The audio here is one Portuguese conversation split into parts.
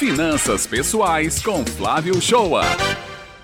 Finanças Pessoais com Flávio Shoa.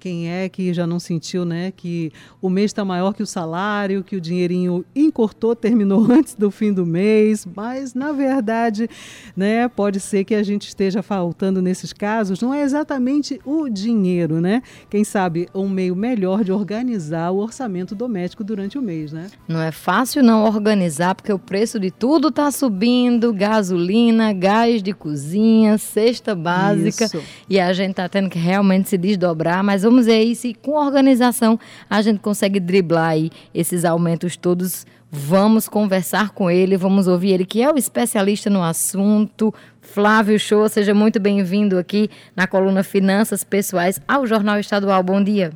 Quem é que já não sentiu, né, que o mês está maior que o salário, que o dinheirinho encurtou, terminou antes do fim do mês, mas na verdade, né, pode ser que a gente esteja faltando nesses casos, não é exatamente o dinheiro, né? Quem sabe um meio melhor de organizar o orçamento doméstico durante o mês, né? Não é fácil não organizar, porque o preço de tudo está subindo, gasolina, gás de cozinha, cesta básica, Isso. e a gente está tendo que realmente se desdobrar, mas vamos ver se com organização a gente consegue driblar aí esses aumentos todos. Vamos conversar com ele, vamos ouvir ele, que é o especialista no assunto. Flávio Show, seja muito bem-vindo aqui na coluna Finanças Pessoais ao Jornal Estadual. Bom dia.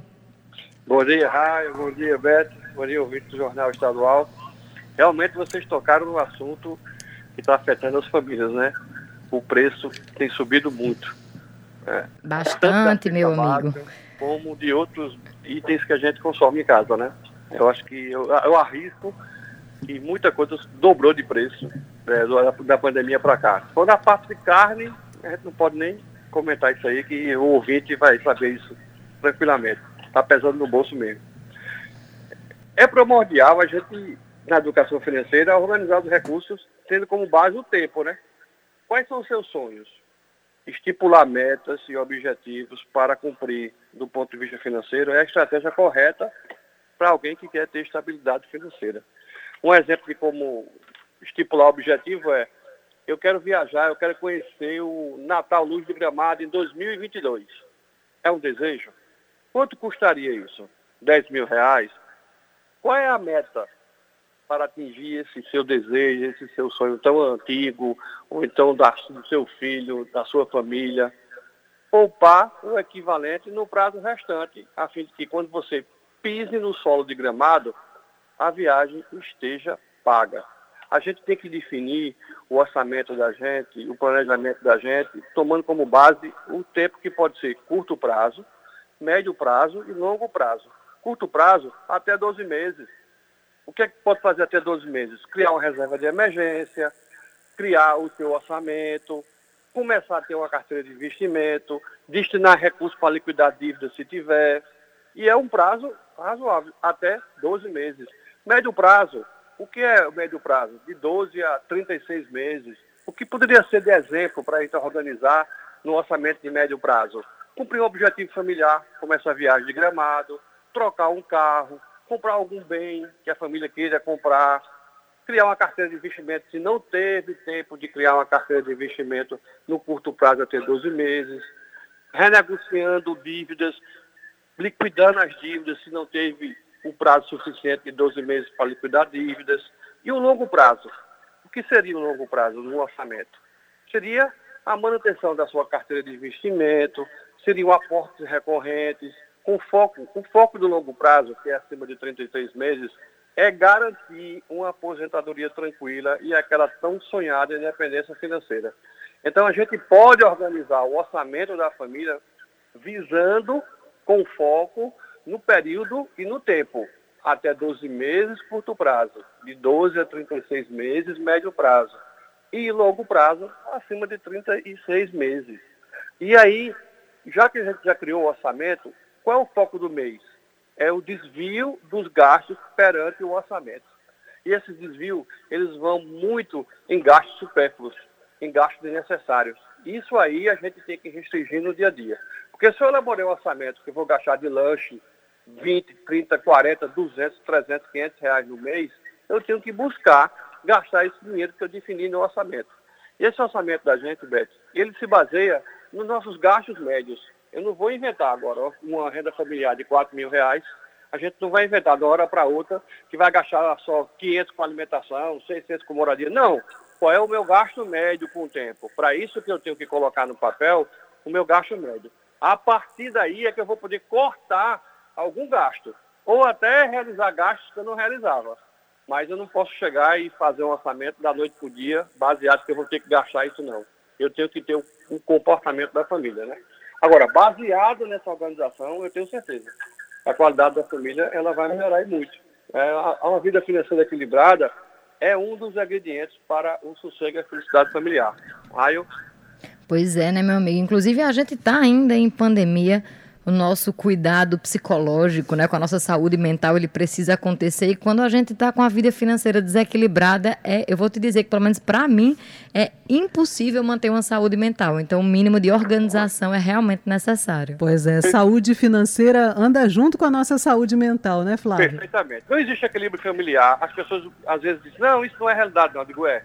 Bom dia, Raio. Bom dia, Beto. Bom dia, ouvinte do Jornal Estadual. Realmente vocês tocaram no assunto que está afetando as famílias, né? O preço tem subido muito. É. Bastante, meu amigo como de outros itens que a gente consome em casa, né? Eu acho que eu, eu arrisco que muita coisa dobrou de preço né, da, da pandemia para cá. Quando a parte de carne, a gente não pode nem comentar isso aí, que o ouvinte vai saber isso tranquilamente. Está pesando no bolso mesmo. É primordial a gente, na educação financeira, organizar os recursos, tendo como base o tempo, né? Quais são os seus sonhos? Estipular metas e objetivos para cumprir do ponto de vista financeiro é a estratégia correta para alguém que quer ter estabilidade financeira. Um exemplo de como estipular objetivo é eu quero viajar, eu quero conhecer o Natal Luz de Gramado em 2022. É um desejo? Quanto custaria isso? 10 mil reais? Qual é a meta para atingir esse seu desejo, esse seu sonho tão antigo, ou então da, do seu filho, da sua família. Poupar o equivalente no prazo restante, a fim de que quando você pise no solo de gramado, a viagem esteja paga. A gente tem que definir o orçamento da gente, o planejamento da gente, tomando como base o tempo que pode ser curto prazo, médio prazo e longo prazo. Curto prazo, até 12 meses o que é que pode fazer até 12 meses? Criar uma reserva de emergência, criar o seu orçamento, começar a ter uma carteira de investimento, destinar recursos para liquidar dívidas se tiver. E é um prazo razoável, até 12 meses. Médio prazo, o que é o médio prazo? De 12 a 36 meses. O que poderia ser de exemplo para a gente organizar no orçamento de médio prazo? Cumprir um objetivo familiar, como essa viagem de gramado, trocar um carro, comprar algum bem que a família queira comprar, criar uma carteira de investimento, se não teve tempo de criar uma carteira de investimento no curto prazo até 12 meses, renegociando dívidas, liquidando as dívidas se não teve o prazo suficiente de 12 meses para liquidar dívidas, e o longo prazo. O que seria o longo prazo no orçamento? Seria a manutenção da sua carteira de investimento, seriam aportes recorrentes, com foco, o foco do longo prazo, que é acima de 33 meses, é garantir uma aposentadoria tranquila e aquela tão sonhada independência financeira. Então a gente pode organizar o orçamento da família visando com foco no período e no tempo, até 12 meses, curto prazo, de 12 a 36 meses, médio prazo, e longo prazo, acima de 36 meses. E aí, já que a gente já criou o orçamento, qual é o foco do mês? É o desvio dos gastos perante o orçamento. E esses desvios, eles vão muito em gastos supérfluos, em gastos desnecessários. Isso aí a gente tem que restringir no dia a dia. Porque se eu elaborei um orçamento que eu vou gastar de lanche 20, 30, 40, 200, 300, 500 reais no mês, eu tenho que buscar gastar esse dinheiro que eu defini no orçamento. E esse orçamento da gente, Beto, ele se baseia nos nossos gastos médios. Eu não vou inventar agora uma renda familiar de 4 mil reais. A gente não vai inventar de uma hora para outra que vai gastar só 500 com alimentação, 600 com moradia. Não. Qual é o meu gasto médio com o tempo? Para isso que eu tenho que colocar no papel o meu gasto médio. A partir daí é que eu vou poder cortar algum gasto. Ou até realizar gastos que eu não realizava. Mas eu não posso chegar e fazer um orçamento da noite para o dia baseado que eu vou ter que gastar isso não. Eu tenho que ter um comportamento da família, né? Agora, baseado nessa organização, eu tenho certeza. A qualidade da família ela vai melhorar muito. É, uma vida financeira equilibrada é um dos ingredientes para o sossego e a felicidade familiar. Raio? Pois é, né, meu amigo? Inclusive, a gente está ainda em pandemia o nosso cuidado psicológico, né, com a nossa saúde mental, ele precisa acontecer. E quando a gente está com a vida financeira desequilibrada, é, eu vou te dizer que, pelo menos para mim, é impossível manter uma saúde mental. Então, o mínimo de organização é realmente necessário. Pois é, saúde financeira anda junto com a nossa saúde mental, né, Flávio? Perfeitamente. Não existe equilíbrio familiar. As pessoas às vezes dizem, não, isso não é realidade, não. Eu digo, é.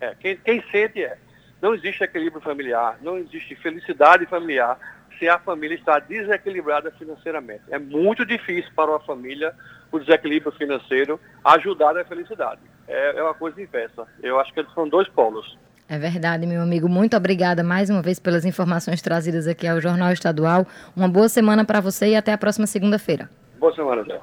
é. Quem, quem sente é. Não existe equilíbrio familiar, não existe felicidade familiar se a família está desequilibrada financeiramente. É muito difícil para uma família o desequilíbrio financeiro ajudar na felicidade. É, é uma coisa inversa. Eu acho que eles são dois polos. É verdade, meu amigo. Muito obrigada mais uma vez pelas informações trazidas aqui ao Jornal Estadual. Uma boa semana para você e até a próxima segunda-feira. Boa semana, Zé.